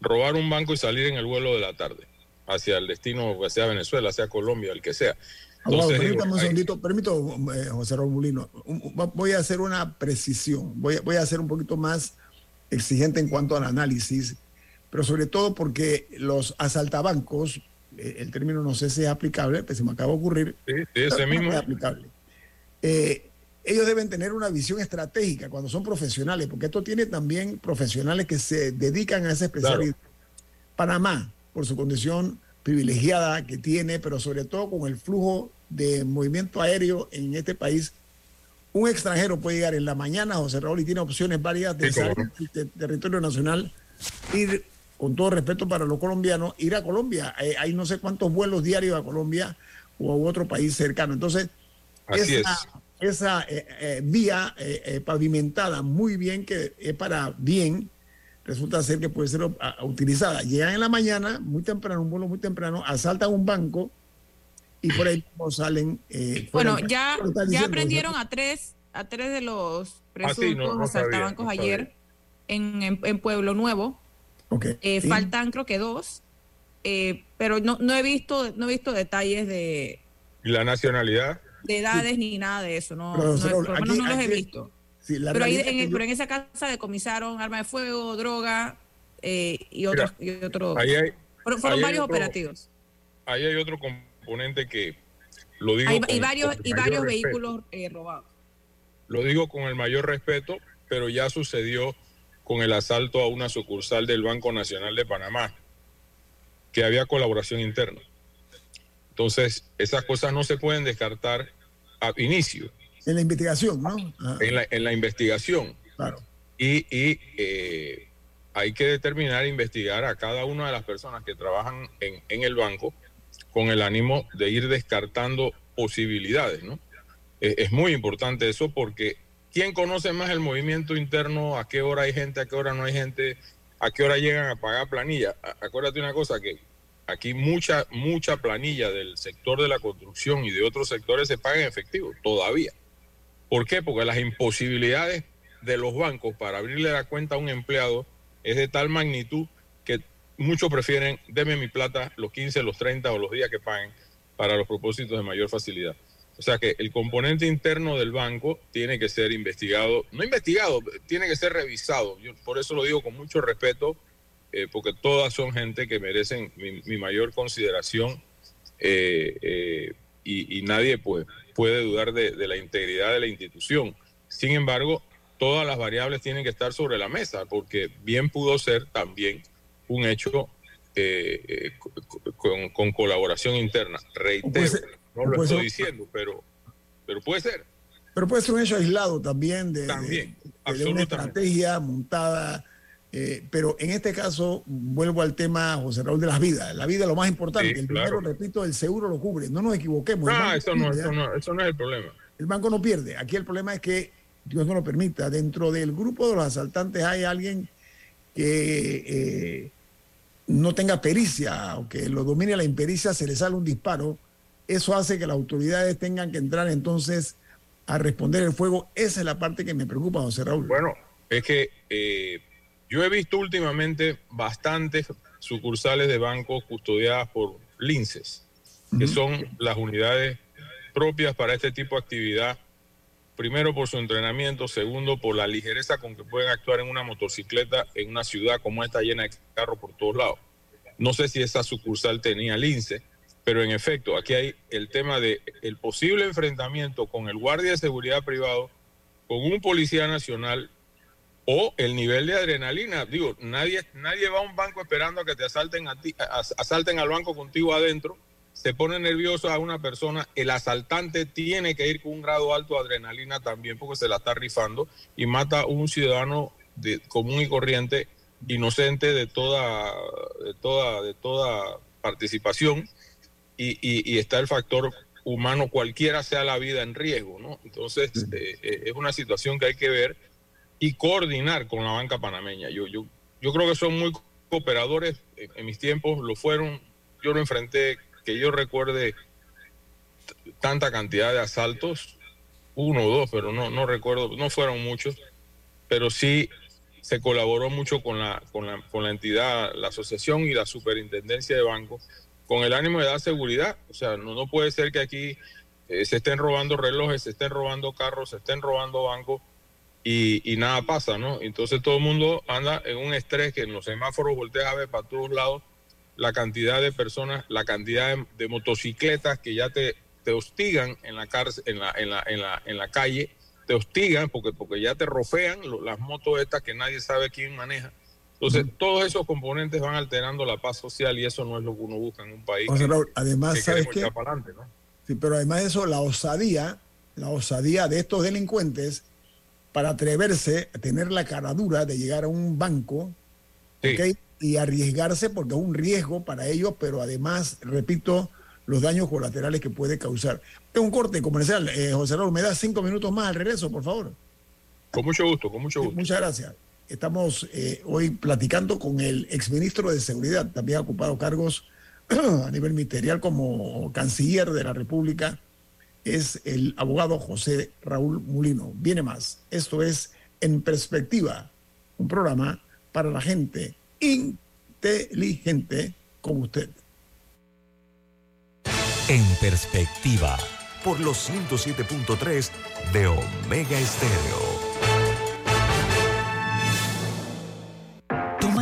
K: robar un banco y salir en el vuelo de la tarde hacia el destino, sea Venezuela, sea Colombia, el que sea. Entonces, digo,
A: permítame un segundito, permito, eh, José un- Voy a hacer una precisión, voy, a- voy a ser un poquito más exigente en cuanto al análisis, pero sobre todo porque los asaltabancos, eh, el término no sé si es aplicable, pues se me acaba de ocurrir.
K: Sí, sí, ese
A: pero no
K: mismo.
A: es aplicable. Eh, ellos deben tener una visión estratégica cuando son profesionales, porque esto tiene también profesionales que se dedican a esa especialidad. Panamá, por su condición privilegiada que tiene, pero sobre todo con el flujo de movimiento aéreo en este país, un extranjero puede llegar en la mañana, José Raúl, y tiene opciones varias de
K: Sí,
A: salir del te- territorio nacional, ir, con todo respeto para los colombianos, ir a Colombia. Eh, hay no sé cuántos vuelos diarios a Colombia o a otro país cercano. Entonces,
K: Así
A: esa, esa eh, eh, vía eh, eh, pavimentada muy bien, que es para bien, resulta ser que puede ser a- a- utilizada. Llegan en la mañana, muy temprano, un vuelo muy temprano, asaltan un banco y por ahí salen. eh,
B: Bueno, ya, ya aprendieron a tres, a tres de los
K: Ah,
B: presuntos
K: sí, no- no sabía,
B: asaltabancos
K: no sabía.
B: ayer en, en- en Pueblo Nuevo.
A: Ok.
B: Eh,
A: Sí.
B: Faltan creo que dos, eh, pero no, no he visto, no he visto detalles de,
K: ¿Y la nacionalidad?
B: De edades ni nada de eso. No,
A: Pero,
B: no, por lo menos no los he visto.
A: Sí, la
B: Pero, ahí en,
A: yo-
B: pero en esa casa decomisaron armas de fuego, droga eh, y otros. y otros-
K: Ahí hay-
B: fueron fueron
K: ahí hay
B: varios
K: otro-
B: operativos.
K: Ahí hay otro componente que lo digo
B: Hay-
K: con-
B: y varios,
K: con
B: y varios
K: respeto.
B: vehículos eh, robados.
K: Lo digo con el mayor respeto, pero ya sucedió con el asalto a una sucursal del Banco Nacional de Panamá, que había colaboración interna. Entonces, esas cosas no se pueden descartar a inicio,
A: En la investigación, ¿no? Ajá,
K: en la, en la investigación.
A: claro.
K: Y, y, eh, hay que determinar, investigar a cada una de las personas que trabajan en, en el banco con el ánimo de ir descartando posibilidades, ¿no? Eh, es muy importante eso porque ¿quién conoce más el movimiento interno? ¿A qué hora hay gente? ¿A qué hora no hay gente? ¿A qué hora llegan a pagar planilla? Acuérdate una cosa, que aquí mucha, mucha planilla del sector de la construcción y de otros sectores se paga en efectivo, todavía. ¿Por qué? Porque las imposibilidades de los bancos para abrirle la cuenta a un empleado es de tal magnitud que muchos prefieren, deme mi plata los 15, los 30 o los días que paguen para los propósitos de mayor facilidad. O sea que el componente interno del banco tiene que ser investigado, no investigado, tiene que ser revisado. Yo por eso lo digo con mucho respeto, eh, porque todas son gente que merecen mi, mi mayor consideración eh, eh, y, y nadie pues, puede dudar de, de la integridad de la institución. Sin embargo, todas las variables tienen que estar sobre la mesa, porque bien pudo ser también un hecho co- co- con, con colaboración interna. Reitero,
A: puede ser-
K: no lo
A: puede
K: estoy
A: ser-
K: diciendo, pero, pero puede ser.
A: Pero puede ser un hecho aislado también de,
K: También,
A: de- de una estrategia montada. Eh, pero en este caso, vuelvo al tema, José Raúl, de las vidas. La vida es lo más importante.
K: Sí,
A: el
K: claro.
A: dinero, repito, el seguro lo cubre. No nos equivoquemos. banco
K: eso no,
A: pierde,
K: eso no, eso no es el problema.
A: El banco no pierde. Aquí el problema es que, Dios no lo permita, dentro del grupo de los asaltantes hay alguien que eh, no tenga pericia o que lo domine la impericia, se le sale un disparo. Eso hace que las autoridades tengan que entrar entonces a responder el fuego. Esa es la parte que me preocupa, José Raúl.
K: Bueno, es que eh, yo he visto últimamente bastantes sucursales de bancos custodiadas por linces, que son las unidades propias para este tipo de actividad. Primero por su entrenamiento, segundo por la ligereza con que pueden actuar en una motocicleta en una ciudad como esta llena de carros por todos lados. No sé si esa sucursal tenía lince, pero en efecto, aquí hay el tema de el posible enfrentamiento con el guardia de seguridad privado, con un policía nacional o el nivel de adrenalina. Digo, nadie, nadie va a un banco esperando a que te asalten a ti, asalten al banco contigo adentro. Se pone nervioso a una persona, el asaltante tiene que ir con un grado alto de adrenalina también porque se la está rifando y mata a un ciudadano de, común y corriente, inocente de toda, de toda, de toda participación y, y- y está el factor humano, cualquiera sea la vida en riesgo, ¿no? Entonces, eh, eh, es una situación que hay que ver y coordinar con la banca panameña. Yo, yo, yo creo que son muy cooperadores, en, mis tiempos lo fueron, yo no enfrenté, que yo recuerde tanta cantidad de asaltos, uno o dos, pero no, no recuerdo, no fueron muchos, pero sí se colaboró mucho con la, con la, con la entidad, la asociación y la superintendencia de bancos, con el ánimo de dar seguridad. O sea, no, no puede ser que aquí eh, se estén robando relojes, se estén robando carros, se estén robando bancos y, y nada pasa, ¿no? Entonces todo el mundo anda en un estrés que en los semáforos volteas a ver para todos lados la cantidad de personas, la cantidad de, de motocicletas que ya te, te hostigan en la, cárcel, en, la, en, la, en, la, en la calle, te hostigan porque, porque ya te rofean lo- las motos estas que nadie sabe quién maneja. Entonces, todos esos componentes van alterando la paz social y eso no es lo que uno busca en un país. Que-
A: además,
K: que
A: ¿sabes qué?
K: echar para adelante, ¿no?
A: Sí, pero además de eso, la osadía, la osadía de estos delincuentes para atreverse a tener la caradura de llegar a un banco y arriesgarse porque es un riesgo para ellos, pero además, repito, los daños colaterales que puede causar. Es un corte comercial. Eh, José Raúl, ¿me das cinco minutos más al regreso, por favor?
K: Con mucho gusto, con mucho gusto.
A: Muchas gracias. Estamos eh, hoy platicando con el exministro de Seguridad, también ha ocupado cargos a nivel ministerial como canciller de la República, es el abogado José Raúl Mulino. Viene más. Esto es En Perspectiva, un programa para la gente inteligente como usted.
G: En perspectiva, por los 107.3 de Omega Estéreo.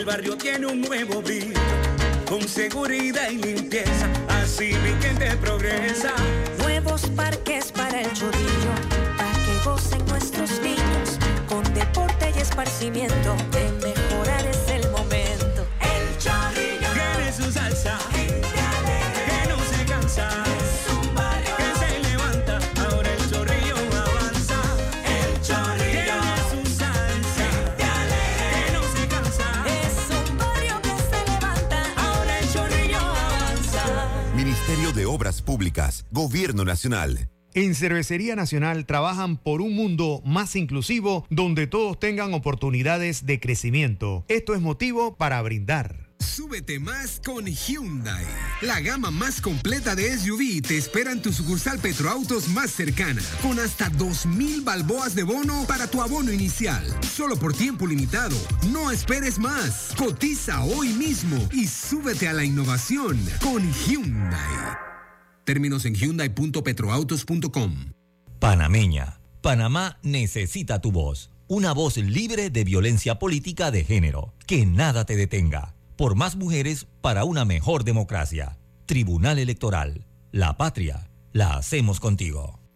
L: El barrio tiene un nuevo brillo, con seguridad y limpieza, así mi gente progresa.
M: Nuevos parques para el chorrillo, para que gocen nuestros niños, con deporte y esparcimiento, de
G: Gobierno Nacional.
I: En Cervecería Nacional trabajan por un mundo más inclusivo donde todos tengan oportunidades de crecimiento. Esto es motivo para brindar.
J: Súbete más con Hyundai. La gama más completa de SUV te espera en tu sucursal Petroautos más cercana, con hasta 2.000 balboas de bono para tu abono inicial. Solo por tiempo limitado. No esperes más. Cotiza hoy mismo y súbete a la innovación con Hyundai. Términos en hyundai.petroautos.com.
C: Panameña. Panamá necesita tu voz. Una voz libre de violencia política de género. Que nada te detenga. Por más mujeres para una mejor democracia. Tribunal Electoral. La patria. La hacemos contigo.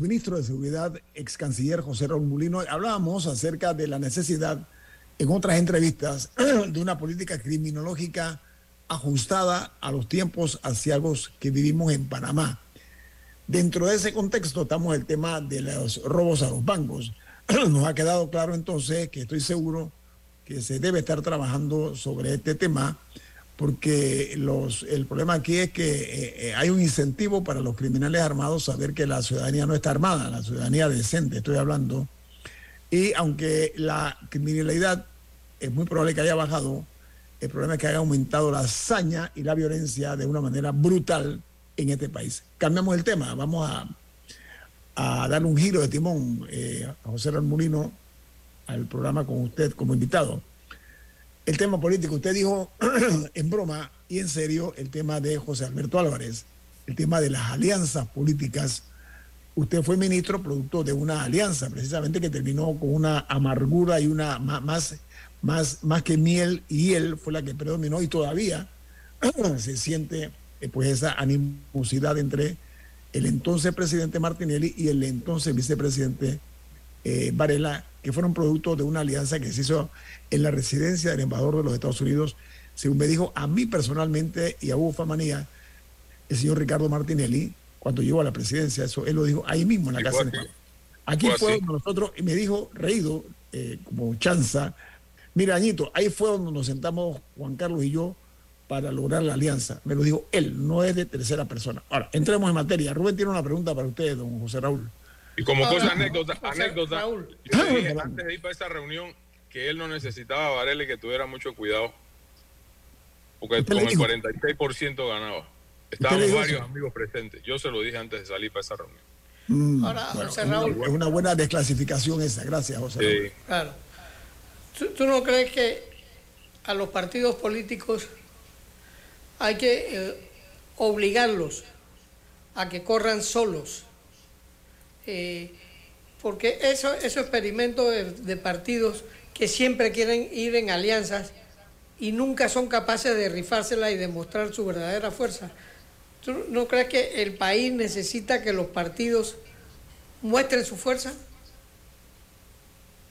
A: Exministro de Seguridad, ex canciller José Raúl Mulino. Hablábamos acerca de la necesidad, en otras entrevistas, de una política criminológica ajustada a los tiempos asiagos que vivimos en Panamá. Dentro de ese contexto estamos el tema de los robos a los bancos. Nos ha quedado claro entonces que estoy seguro que se debe estar trabajando sobre este tema porque los, el problema aquí es que eh, eh, hay un incentivo para los criminales armados saber que la ciudadanía no está armada, la ciudadanía decente, estoy hablando. Y aunque la criminalidad es muy probable que haya bajado, el problema es que haya aumentado la hazaña y la violencia de una manera brutal en este país. Cambiamos el tema, vamos a, a darle un giro de timón eh, a José Raúl Molino al programa con usted como invitado el tema político. Usted dijo en broma y en serio el tema de José Alberto Álvarez, el tema de las alianzas políticas. Usted fue ministro producto de una alianza, precisamente que terminó con una amargura y una más, más, más que miel, y él fue la que predominó y todavía se siente eh, pues esa animosidad entre el entonces presidente Martinelli y el entonces vicepresidente eh, Varela, que fueron producto de una alianza que se hizo en la residencia del embajador de los Estados Unidos, según me dijo a mí personalmente y a Hugo Famanía, el señor Ricardo Martinelli, cuando llegó a la presidencia, eso él lo dijo ahí mismo en la casa
K: así.
A: embajador. Aquí
K: Fue
A: donde nosotros, y me dijo, reído, eh, como chanza, mira, Añito, ahí fue donde nos sentamos Juan Carlos y yo para lograr la alianza. Me lo dijo él, no es de tercera persona. Ahora, entremos en materia. Rubén tiene una pregunta para usted, don José Raúl.
K: Y como
A: Ahora,
K: cosa anécdota, anécdota
A: Raúl.
K: yo le dije antes de ir para esa reunión que él no necesitaba a Varela y que tuviera mucho cuidado. Porque
A: ¿Usted
K: con el
A: dijo?
K: 46% ganaba. Estábamos varios amigos presentes. Yo se lo dije antes de salir para esa reunión.
A: Mm,
H: Ahora,
A: bueno,
H: José Raúl.
A: Es una buena desclasificación esa. Gracias, José Raúl.
K: Sí.
H: Claro. ¿Tú, tú no crees que a los partidos políticos hay que eh, obligarlos a que corran solos? Eh, porque eso, esos experimentos de, partidos que siempre quieren ir en alianzas y nunca son capaces de rifársela y demostrar su verdadera fuerza. ¿Tú no crees que el país necesita que los partidos muestren su fuerza?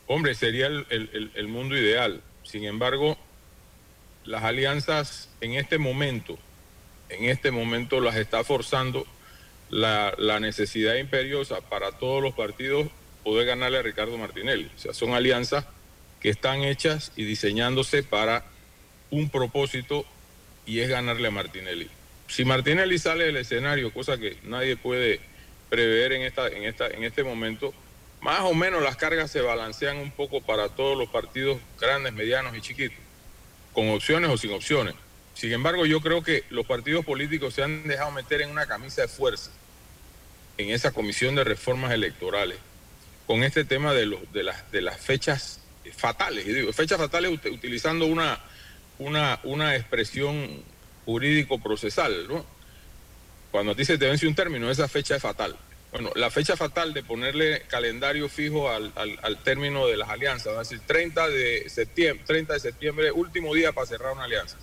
K: Hombre, sería el- el mundo ideal. Sin embargo, las alianzas en este momento, en este momento las está forzando la, la necesidad imperiosa para todos los partidos poder ganarle a Ricardo Martinelli. O sea, son alianzas que están hechas y diseñándose para un propósito y es ganarle a Martinelli. Si Martinelli sale del escenario, cosa que nadie puede prever en, esta, en, esta, en este momento, más o menos las cargas se balancean un poco para todos los partidos grandes, medianos y chiquitos, con opciones o sin opciones. Sin embargo, yo creo que los partidos políticos se han dejado meter en una camisa de fuerza en esa comisión de reformas electorales con este tema de, los, de, las, de las fechas fatales. Y digo, fechas fatales ut- utilizando una, una, una expresión jurídico-procesal, ¿no? Cuando a ti se te vence un término, esa fecha es fatal. Bueno, la fecha fatal de ponerle calendario fijo al, al- al término de las alianzas, es decir, 30 de septiembre, 30 de septiembre, último día para cerrar una alianza.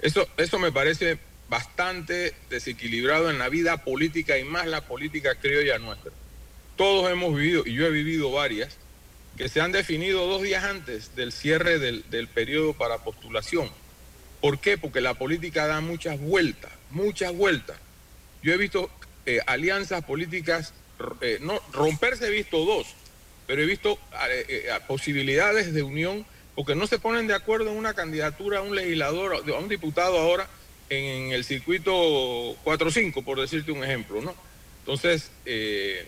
K: Eso, eso me parece bastante desequilibrado en la vida política y más la política criolla nuestra. Todos hemos vivido, y yo he vivido varias, que se han definido dos días antes del cierre del, del periodo para postulación. ¿Por qué? Porque la política da muchas vueltas, muchas vueltas. Yo he visto eh, alianzas políticas, eh, no, romperse he visto dos, pero he visto eh, eh, posibilidades de unión porque no se ponen de acuerdo en una candidatura a un legislador, a un diputado ahora en el circuito 4-5, por decirte un ejemplo, ¿no? Entonces, eh,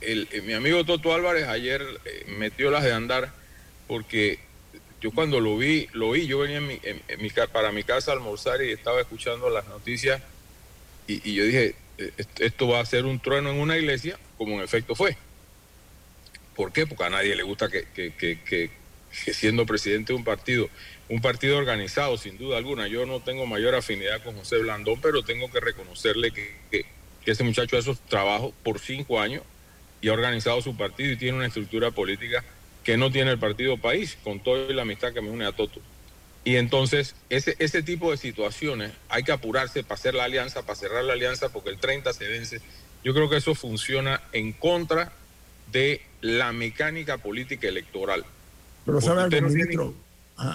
K: eh, mi amigo Toto Álvarez ayer eh, metió las de andar porque yo cuando lo vi, lo vi, yo venía para mi casa a almorzar y estaba escuchando las noticias y, yo dije, est- esto va a ser un trueno en una iglesia, como en efecto fue. ¿Por qué? Porque a nadie le gusta que- siendo presidente de un partido, un partido organizado, sin duda alguna, yo no tengo mayor afinidad con José Blandón, pero tengo que reconocerle que, que- que ese muchacho ha hecho trabajo por cinco años y ha organizado su partido y tiene una estructura política que no tiene el partido país, con toda la amistad que me une a Toto. Y entonces, ese, ese tipo de situaciones hay que apurarse para hacer la alianza, para cerrar la alianza, porque el 30 se vence. Yo creo que eso funciona en contra de la mecánica política electoral.
A: Pero sabe algo,
K: no
A: ministro.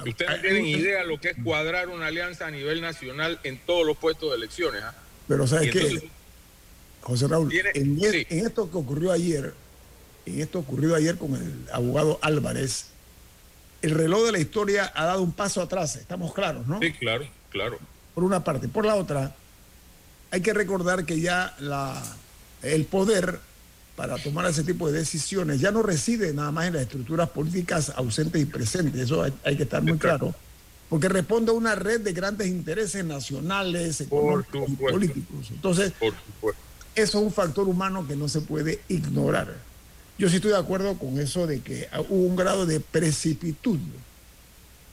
K: Ustedes no tienen idea lo que es cuadrar una alianza a nivel nacional en todos los puestos de elecciones. ¿ah?
A: Pero ¿sabes qué? José Raúl,
K: Tiene-
A: en, en esto que ocurrió ayer, en esto ocurrido ayer con el abogado Álvarez, el reloj de la historia ha dado un paso atrás, estamos claros, ¿no?
K: Sí, claro, claro.
A: Por una parte. Por la otra, hay que recordar que ya la, el poder para tomar ese tipo de decisiones ya no reside nada más en las estructuras políticas ausentes y presentes, eso hay, hay que estar muy claro, porque responde a una red de grandes intereses nacionales, económicos y políticos. Entonces, eso es un factor humano que no se puede ignorar. Yo sí estoy de acuerdo con eso de que hubo un grado de precipitud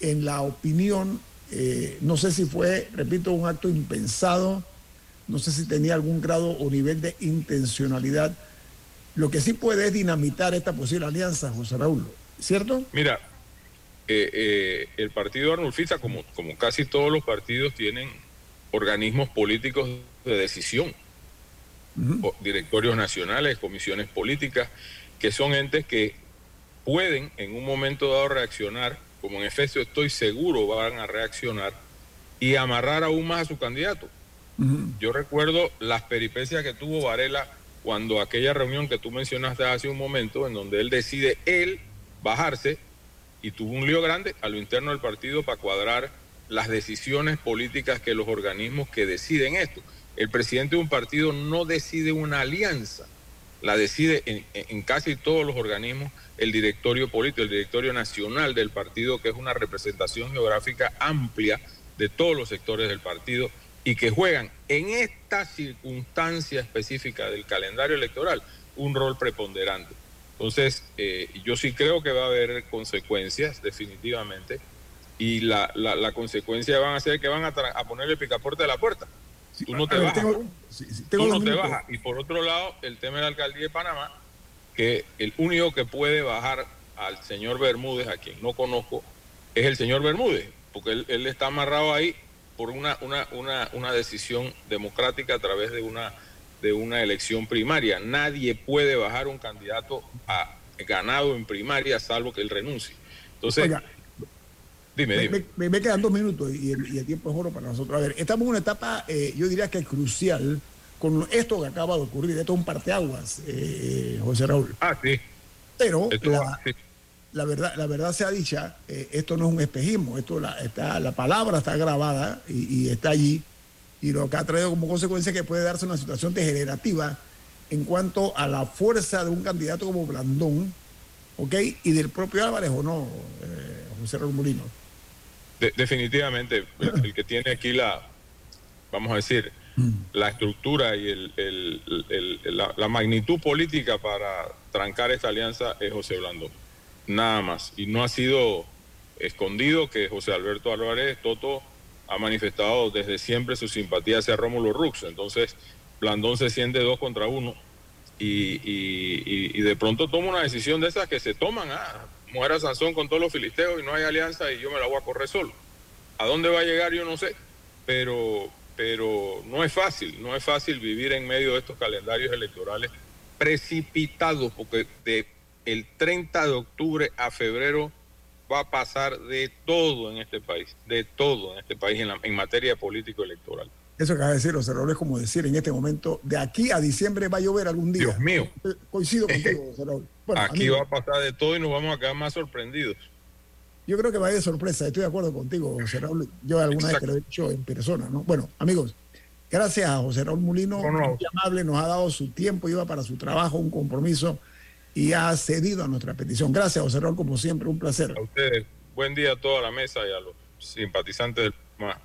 A: en la opinión. eh, no sé si fue, repito, un acto impensado, no sé si tenía algún grado o nivel de intencionalidad. Lo que sí puede es dinamitar esta posible alianza, José Raúl, ¿cierto?
K: Mira, eh, eh, el partido Arnulfista, como, como casi todos los partidos, tienen organismos políticos de decisión. directorios nacionales, comisiones políticas, que son entes que pueden en un momento dado reaccionar, como en efecto estoy seguro van a reaccionar, y amarrar aún más a su candidato. Yo recuerdo las peripecias que tuvo Varela cuando aquella reunión que tú mencionaste hace un momento, en donde él decide él bajarse y tuvo un lío grande a lo interno del partido para cuadrar las decisiones políticas que los organismos que deciden esto. El presidente de un partido no decide una alianza, la decide en, en casi todos los organismos el directorio político, el directorio nacional del partido, que es una representación geográfica amplia de todos los sectores del partido y que juegan en esta circunstancia específica del calendario electoral un rol preponderante. Entonces, eh, yo sí creo que va a haber consecuencias, definitivamente, y la, la, la consecuencia van a ser que van a, tra- a ponerle picaporte a la puerta. Tú no te
A: ver,
K: bajas.
A: tengo- sí, sí, tengo
K: Tú no te bajas. Y por otro lado, el tema de la alcaldía de Panamá, que el único que puede bajar al señor Bermúdez, a quien no conozco, es el señor Bermúdez, porque él, él está amarrado ahí por una, una, una, una decisión democrática a través de una, de una elección primaria. Nadie puede bajar un candidato a ganado en primaria salvo que él renuncie. Entonces,
A: Oiga,
K: dime,
A: me,
K: dime.
A: me- me- me quedan dos minutos y el, y el tiempo es oro para nosotros. A ver, estamos en una etapa, eh, yo diría que crucial con esto que acaba de ocurrir. Esto es un parteaguas, eh, José Raúl.
K: Ah, sí.
A: Pero
K: Esto
A: la,
K: va- sí.
A: La verdad, la verdad sea dicha, eh, esto no es un espejismo, esto la, está, la palabra está grabada y, y está allí. Y lo que ha traído como consecuencia que puede darse una situación degenerativa en cuanto a la fuerza de un candidato como Blandón, ¿ok? Y del propio Álvarez o no, eh, José Raúl.
K: De- definitivamente, el, el que tiene aquí la, vamos a decir, la estructura y el- la, la magnitud política para trancar esta alianza es José Blandón. Nada más. Y no ha sido escondido que José Alberto Álvarez Toto ha manifestado desde siempre su simpatía hacia Rómulo Rux. Entonces, Blandón se siente dos contra uno y, y- de pronto toma una decisión de esas que se toman. Ah, muera Sansón con todos los filisteos y no hay alianza y yo me la voy a correr solo. ¿A dónde va a llegar? Yo no sé. Pero, pero no es fácil, no es fácil vivir en medio de estos calendarios electorales precipitados, porque de el 30 de octubre a febrero va a pasar de todo en este país, de todo en este país en, la- en materia político electoral.
A: Eso que acaba de decir José Raúl es como decir en este momento, de aquí a diciembre va a llover algún día.
K: Dios mío.
A: Coincido contigo, José Raúl. Bueno,
K: Aquí
A: amigo,
K: va a pasar de todo y nos vamos a quedar más sorprendidos.
A: Yo creo que va a ir de sorpresa, estoy de acuerdo contigo, José Raúl. Yo alguna vez te lo he dicho en persona, ¿no? Bueno, amigos, gracias a José Raúl Mulino,
K: No, no.
A: muy amable, nos ha dado su tiempo, iba para su trabajo, un compromiso y ha cedido a nuestra petición. Gracias, José Raúl, como siempre, un placer.
K: A ustedes, buen día a toda la mesa y a los simpatizantes del programa.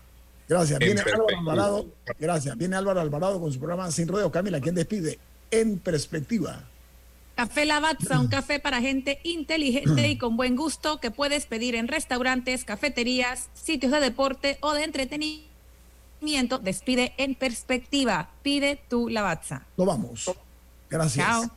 A: Gracias.
K: En
A: Viene Álvaro. Alvarado, gracias. Viene Álvaro Alvarado con su programa Sin Rodeos. Camila, ¿quién despide? En perspectiva.
B: Café Lavazza, un café para gente inteligente y con buen gusto que puedes pedir en restaurantes, cafeterías, sitios de deporte o de entretenimiento. Despide en perspectiva. Pide tu Lavazza.
A: Nos vamos. Gracias.
B: Chao.